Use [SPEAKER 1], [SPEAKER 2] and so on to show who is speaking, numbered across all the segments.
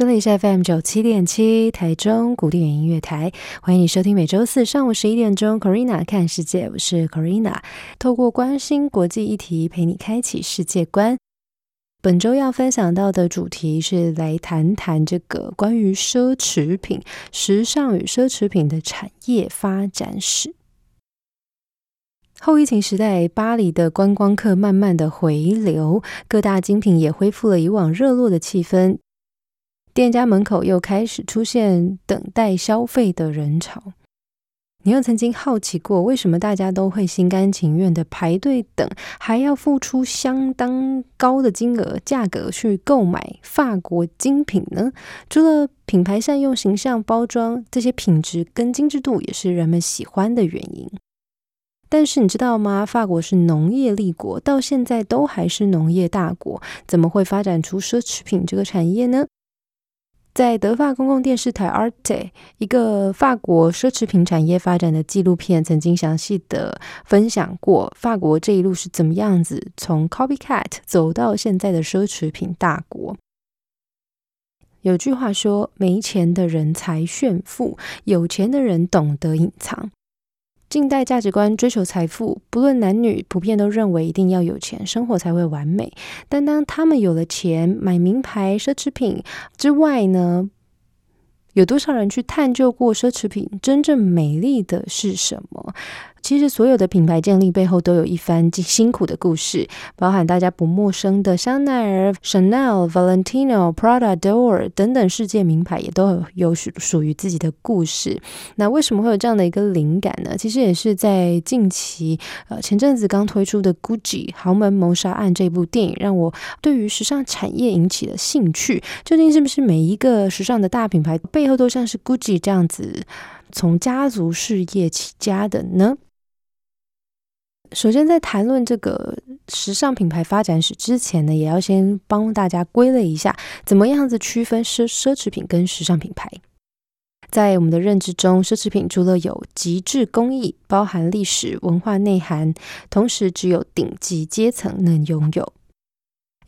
[SPEAKER 1] 这里是 FM 九七点七台中古典音乐台，欢迎你收听每周四上午十一点钟 Corina 看世界，我是 Corina，透过关心国际议题，陪你开启世界观。本周要分享到的主题是来谈谈这个关于奢侈品、时尚与奢侈品的产业发展史。后疫情时代，巴黎的观光客慢慢的回流，各大精品也恢复了以往热络的气氛。店家门口又开始出现等待消费的人潮。你又曾经好奇过，为什么大家都会心甘情愿的排队等，还要付出相当高的金额价格去购买法国精品呢？除了品牌善用形象包装，这些品质跟精致度也是人们喜欢的原因。但是你知道吗？法国是农业立国，到现在都还是农业大国，怎么会发展出奢侈品这个产业呢？在德法公共电视台 Arte 一个法国奢侈品产业发展的纪录片，曾经详细的分享过法国这一路是怎么样子从 copycat 走到现在的奢侈品大国。有句话说：“没钱的人才炫富，有钱的人懂得隐藏。”近代价值观追求财富，不论男女，普遍都认为一定要有钱，生活才会完美。但当他们有了钱，买名牌奢侈品之外呢？有多少人去探究过奢侈品真正美丽的是什么？其实，所有的品牌建立背后都有一番辛苦的故事，包含大家不陌生的香奈儿、Chanel、Valentino、Prada、Dior 等等世界名牌，也都有属属于自己的故事。那为什么会有这样的一个灵感呢？其实也是在近期，呃，前阵子刚推出的《Gucci 豪门谋杀案》这部电影，让我对于时尚产业引起了兴趣。究竟是不是每一个时尚的大品牌背后都像是 Gucci 这样子，从家族事业起家的呢？首先，在谈论这个时尚品牌发展史之前呢，也要先帮大家归类一下，怎么样子区分奢奢侈品跟时尚品牌。在我们的认知中，奢侈品除了有极致工艺，包含历史文化内涵，同时只有顶级阶层能拥有。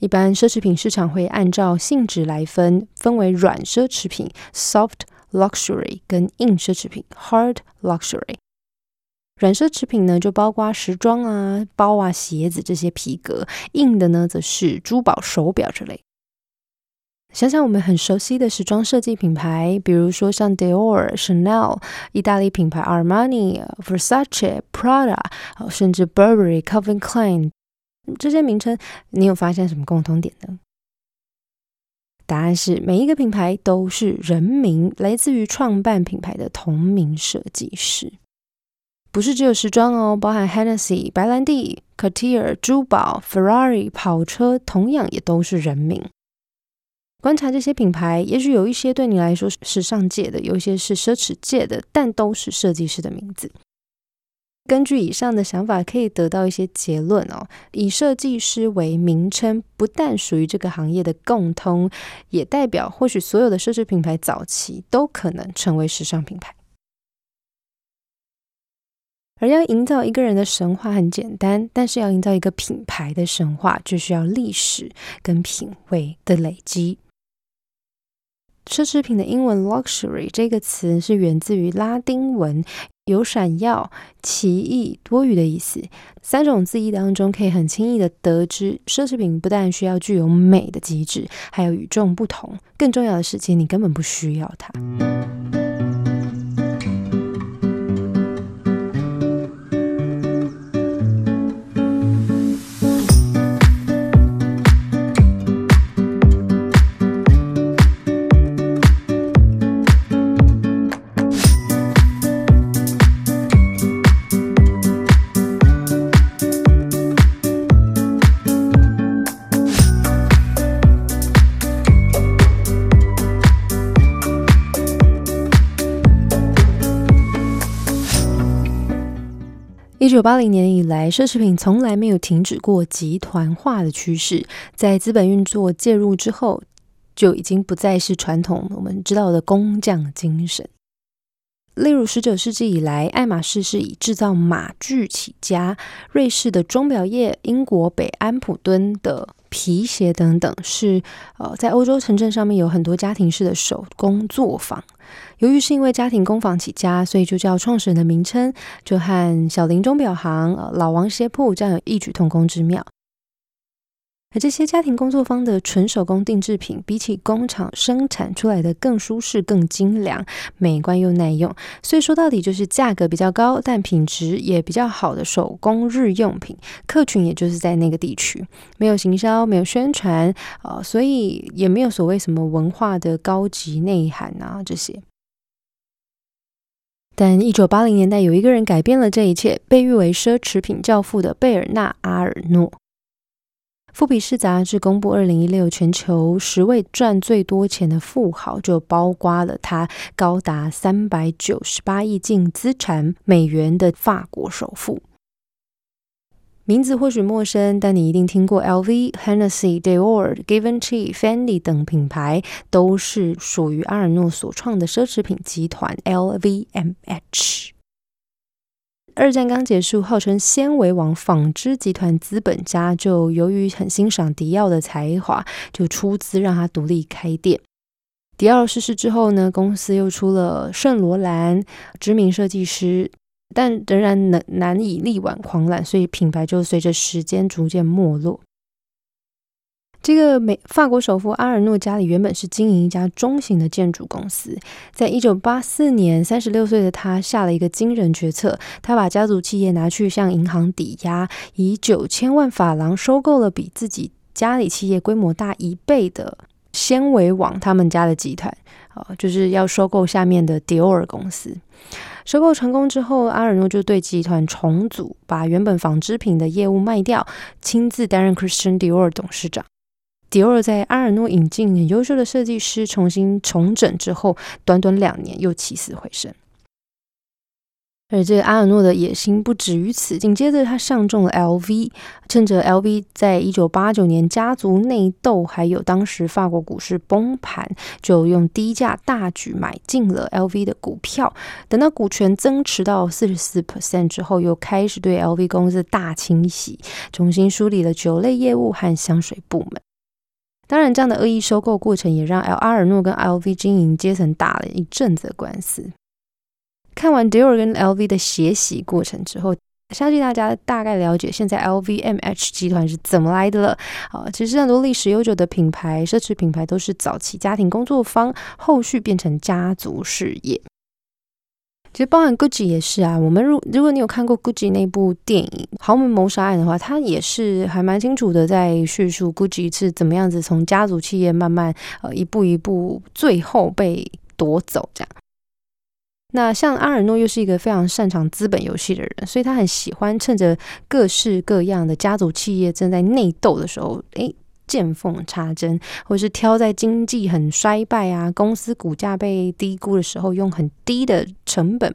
[SPEAKER 1] 一般奢侈品市场会按照性质来分，分为软奢侈品 （soft luxury） 跟硬奢侈品 （hard luxury）。软奢侈品呢，就包括时装啊、包啊、鞋子这些皮革；硬的呢，则是珠宝、手表之类。想想我们很熟悉的时装设计品牌，比如说像 Dior、Chanel、意大利品牌 Armani、Versace、Prada，甚至 Burberry、Calvin Klein 这些名称，你有发现什么共同点呢？答案是，每一个品牌都是人名，来自于创办品牌的同名设计师。不是只有时装哦，包含 Hennessy、白兰地、Cartier、珠宝、Ferrari、跑车，同样也都是人名。观察这些品牌，也许有一些对你来说是时尚界的，有一些是奢侈界的，但都是设计师的名字。根据以上的想法，可以得到一些结论哦。以设计师为名称，不但属于这个行业的共通，也代表或许所有的奢侈品牌早期都可能成为时尚品牌。而要营造一个人的神话很简单，但是要营造一个品牌的神话，就需要历史跟品味的累积。奢侈品的英文 luxury 这个词是源自于拉丁文，有闪耀、奇异、多余的意思。三种字义当中，可以很轻易的得知，奢侈品不但需要具有美的机制，还有与众不同。更重要的是，其实你根本不需要它。九八零年以来，奢侈品从来没有停止过集团化的趋势。在资本运作介入之后，就已经不再是传统我们知道的工匠精神。例如，十九世纪以来，爱马仕是以制造马具起家；瑞士的钟表业、英国北安普敦的皮鞋等等，是呃在欧洲城镇上面有很多家庭式的手工作坊。由于是因为家庭工坊起家，所以就叫创始人的名称就和小林钟表行、老王鞋铺这样有异曲同工之妙。而这些家庭工作坊的纯手工定制品，比起工厂生产出来的更舒适、更精良、美观又耐用，所以说到底就是价格比较高，但品质也比较好的手工日用品。客群也就是在那个地区，没有行销，没有宣传，呃，所以也没有所谓什么文化的高级内涵啊这些。但一九八零年代，有一个人改变了这一切，被誉为奢侈品教父的贝尔纳·阿尔诺。富比士杂志公布二零一六全球十位赚最多钱的富豪，就包括了他高达三百九十八亿净资产美元的法国首富。名字或许陌生，但你一定听过 LV、Hennessy、Dior、Givenchy、Fendi 等品牌，都是属于阿尔诺所创的奢侈品集团 LVMH。二战刚结束，号称纤维王纺织集团资本家就由于很欣赏迪奥的才华，就出资让他独立开店。迪奥逝世之后呢，公司又出了圣罗兰，知名设计师，但仍然难难以力挽狂澜，所以品牌就随着时间逐渐没落。这个美法国首富阿尔诺家里原本是经营一家中型的建筑公司。在一九八四年，三十六岁的他下了一个惊人决策，他把家族企业拿去向银行抵押，以九千万法郎收购了比自己家里企业规模大一倍的纤维网他们家的集团，啊，就是要收购下面的迪奥尔公司。收购成功之后，阿尔诺就对集团重组，把原本纺织品的业务卖掉，亲自担任 Christian Dior 董事长。迪奥在阿尔诺引进很优秀的设计师，重新重整之后，短短两年又起死回生。而这个阿尔诺的野心不止于此，紧接着他上中了 LV，趁着 LV 在一九八九年家族内斗，还有当时法国股市崩盘，就用低价大举买进了 LV 的股票。等到股权增持到四十四 percent 之后，又开始对 LV 公司大清洗，重新梳理了酒类业务和香水部门。当然，这样的恶意收购过程也让 L 阿尔诺跟 LV 经营阶层打了一阵子的官司。看完 Dior 跟 LV 的血洗过程之后，相信大家大概了解现在 LVMH 集团是怎么来的了。啊，其实很多历史悠久的品牌、奢侈品牌都是早期家庭工作坊，后续变成家族事业。其实包含 Gucci 也是啊，我们如如果你有看过 Gucci 那部电影《豪门谋杀案》的话，它也是还蛮清楚的在叙述 Gucci 是怎么样子从家族企业慢慢呃一步一步最后被夺走这样。那像阿尔诺又是一个非常擅长资本游戏的人，所以他很喜欢趁着各式各样的家族企业正在内斗的时候，诶。见缝插针，或是挑在经济很衰败啊，公司股价被低估的时候，用很低的成本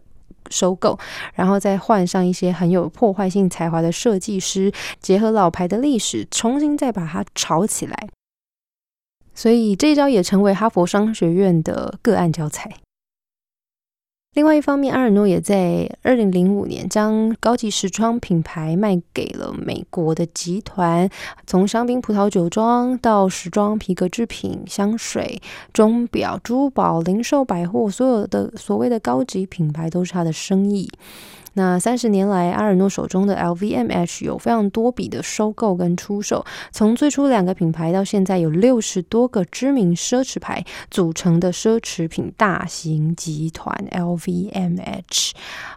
[SPEAKER 1] 收购，然后再换上一些很有破坏性才华的设计师，结合老牌的历史，重新再把它炒起来。所以这一招也成为哈佛商学院的个案教材。另外一方面，阿尔诺也在二零零五年将高级时装品牌卖给了美国的集团，从香槟、葡萄酒庄到时装、皮革制品、香水、钟表、珠宝、零售、百货，所有的所谓的高级品牌都是他的生意。那三十年来，阿尔诺手中的 LVMH 有非常多笔的收购跟出售，从最初两个品牌到现在有六十多个知名奢侈牌组成的奢侈品大型集团 LVMH。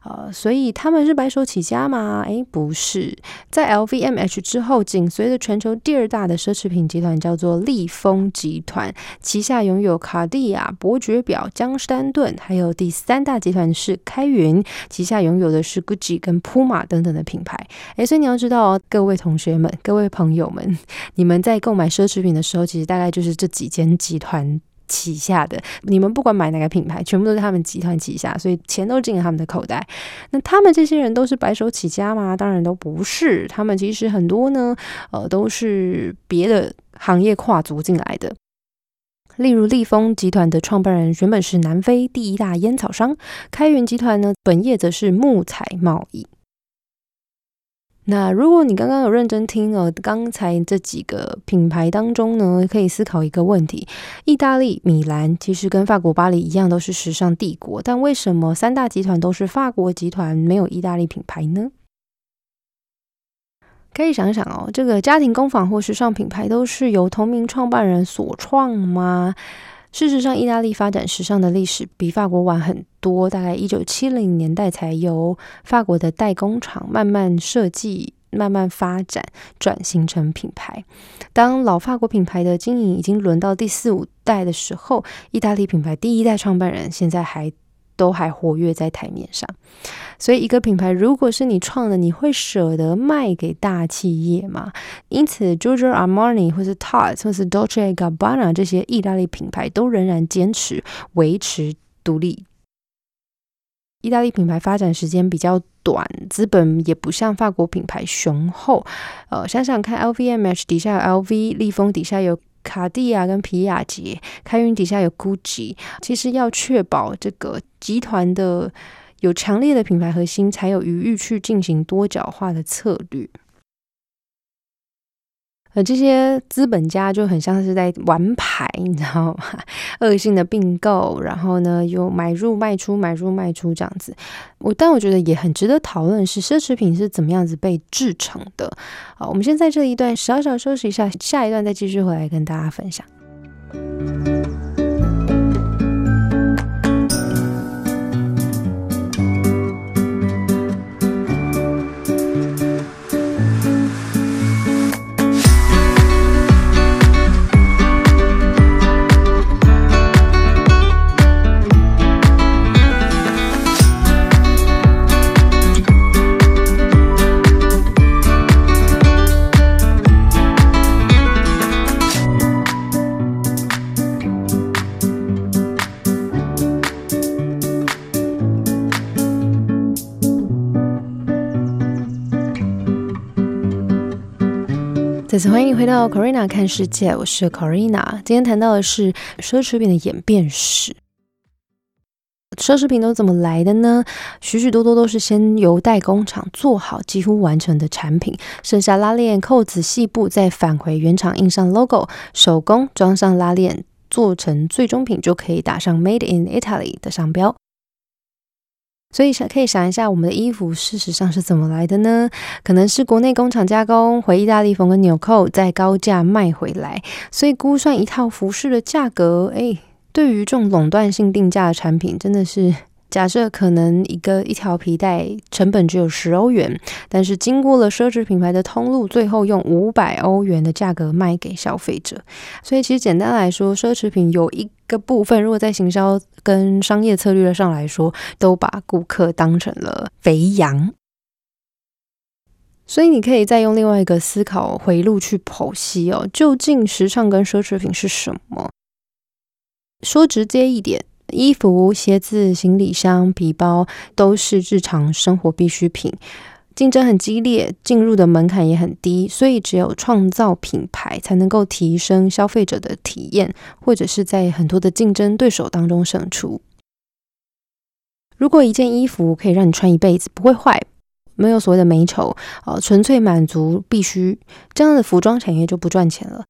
[SPEAKER 1] 呃，所以他们是白手起家吗？诶，不是，在 LVMH 之后，紧随着全球第二大的奢侈品集团叫做利丰集团，旗下拥有卡地亚、伯爵表、江诗丹顿，还有第三大集团是开云，旗下拥有的。是 Gucci 跟 Puma 等等的品牌，诶，所以你要知道哦，各位同学们、各位朋友们，你们在购买奢侈品的时候，其实大概就是这几间集团旗下的。你们不管买哪个品牌，全部都是他们集团旗下，所以钱都进了他们的口袋。那他们这些人都是白手起家吗？当然都不是。他们其实很多呢，呃，都是别的行业跨足进来的。例如立丰集团的创办人原本是南非第一大烟草商，开云集团呢，本业则是木材贸易。那如果你刚刚有认真听了刚才这几个品牌当中呢，可以思考一个问题：意大利米兰其实跟法国巴黎一样，都是时尚帝国，但为什么三大集团都是法国集团，没有意大利品牌呢？可以想想哦，这个家庭工坊或时尚品牌都是由同名创办人所创吗？事实上，意大利发展时尚的历史比法国晚很多，大概一九七零年代才由法国的代工厂慢慢设计、慢慢发展，转型成品牌。当老法国品牌的经营已经轮到第四五代的时候，意大利品牌第一代创办人现在还。都还活跃在台面上，所以一个品牌如果是你创的，你会舍得卖给大企业吗？因此，Giorgio Armani 或是 Tarte 或是 Dolce Gabbana 这些意大利品牌都仍然坚持维持独立。意大利品牌发展时间比较短，资本也不像法国品牌雄厚。呃，想想看，LVMH 底下有 LV，立丰底下有。卡地亚跟皮亚杰，开云底下有 GUCCI，其实要确保这个集团的有强烈的品牌核心，才有余裕去进行多角化的策略。呃，这些资本家就很像是在玩牌，你知道吗？恶性的并购，然后呢又买入卖出，买入卖出这样子。我但我觉得也很值得讨论，是奢侈品是怎么样子被制成的。好，我们先在这一段小小休息一下，下一段再继续回来跟大家分享。再次欢迎回到 Corina 看世界，我是 Corina。今天谈到的是奢侈品的演变史。奢侈品都怎么来的呢？许许多多都是先由代工厂做好几乎完成的产品，剩下拉链、扣子、细部，再返回原厂印上 logo，手工装上拉链，做成最终品就可以打上 Made in Italy 的商标。所以想可以想一下，我们的衣服事实上是怎么来的呢？可能是国内工厂加工，回意大利缝个纽扣，再高价卖回来。所以估算一套服饰的价格，哎，对于这种垄断性定价的产品，真的是。假设可能一个一条皮带成本只有十欧元，但是经过了奢侈品牌的通路，最后用五百欧元的价格卖给消费者。所以其实简单来说，奢侈品有一个部分，如果在行销跟商业策略上来说，都把顾客当成了肥羊。所以你可以再用另外一个思考回路去剖析哦，究竟时尚跟奢侈品是什么？说直接一点。衣服、鞋子、行李箱、皮包都是日常生活必需品，竞争很激烈，进入的门槛也很低，所以只有创造品牌才能够提升消费者的体验，或者是在很多的竞争对手当中胜出。如果一件衣服可以让你穿一辈子，不会坏，没有所谓的美丑，呃，纯粹满足必须，这样的服装产业就不赚钱了。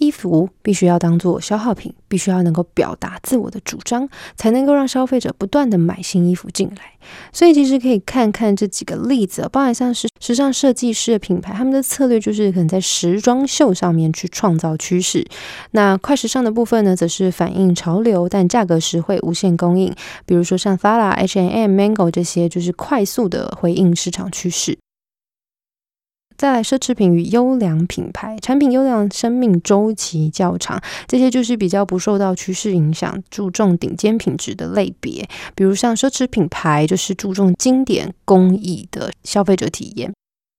[SPEAKER 1] 衣服必须要当做消耗品，必须要能够表达自我的主张，才能够让消费者不断的买新衣服进来。所以其实可以看看这几个例子，包含像是时尚设计师的品牌，他们的策略就是可能在时装秀上面去创造趋势。那快时尚的部分呢，则是反映潮流，但价格实惠，无限供应。比如说像 FARA、H&M、Mango 这些，就是快速的回应市场趋势。再来，奢侈品与优良品牌产品优良，生命周期较长，这些就是比较不受到趋势影响，注重顶尖品质的类别。比如像奢侈品牌，就是注重经典工艺的消费者体验；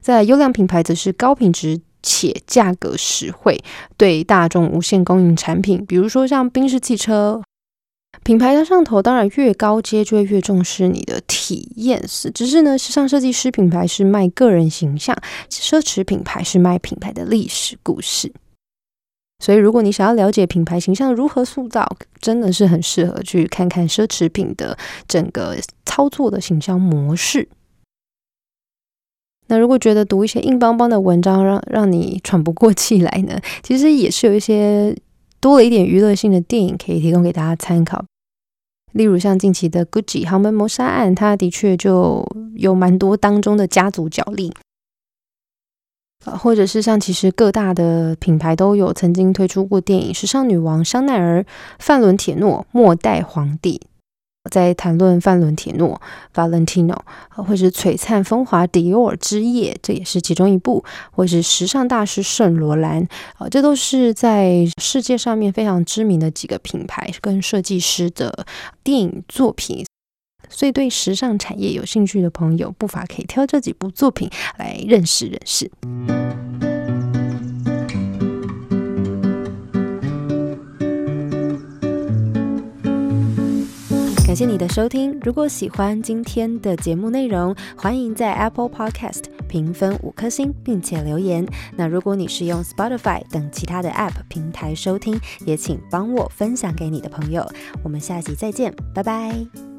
[SPEAKER 1] 在优良品牌，则是高品质、且价格实惠，对大众无限供应产品，比如说像宾士汽车。品牌的上头，当然越高阶就会越重视你的体验。是，只是呢，时尚设计师品牌是卖个人形象，奢侈品牌是卖品牌的历史故事。所以，如果你想要了解品牌形象如何塑造，真的是很适合去看看奢侈品的整个操作的形象模式。那如果觉得读一些硬邦邦的文章让让你喘不过气来呢？其实也是有一些多了一点娱乐性的电影可以提供给大家参考。例如像近期的《Gucci 豪门谋杀案》，它的确就有蛮多当中的家族角力。或者是像其实各大的品牌都有曾经推出过电影《时尚女王香奈儿》《范伦铁诺末代皇帝》。在谈论范伦铁诺 （Valentino） 或是璀璨风华迪奥之夜，这也是其中一部；或是时尚大师圣罗兰，啊，这都是在世界上面非常知名的几个品牌跟设计师的电影作品。所以，对时尚产业有兴趣的朋友，不乏可以挑这几部作品来认识认识。感谢你的收听。如果喜欢今天的节目内容，欢迎在 Apple Podcast 评分五颗星，并且留言。那如果你是用 Spotify 等其他的 App 平台收听，也请帮我分享给你的朋友。我们下集再见，拜拜。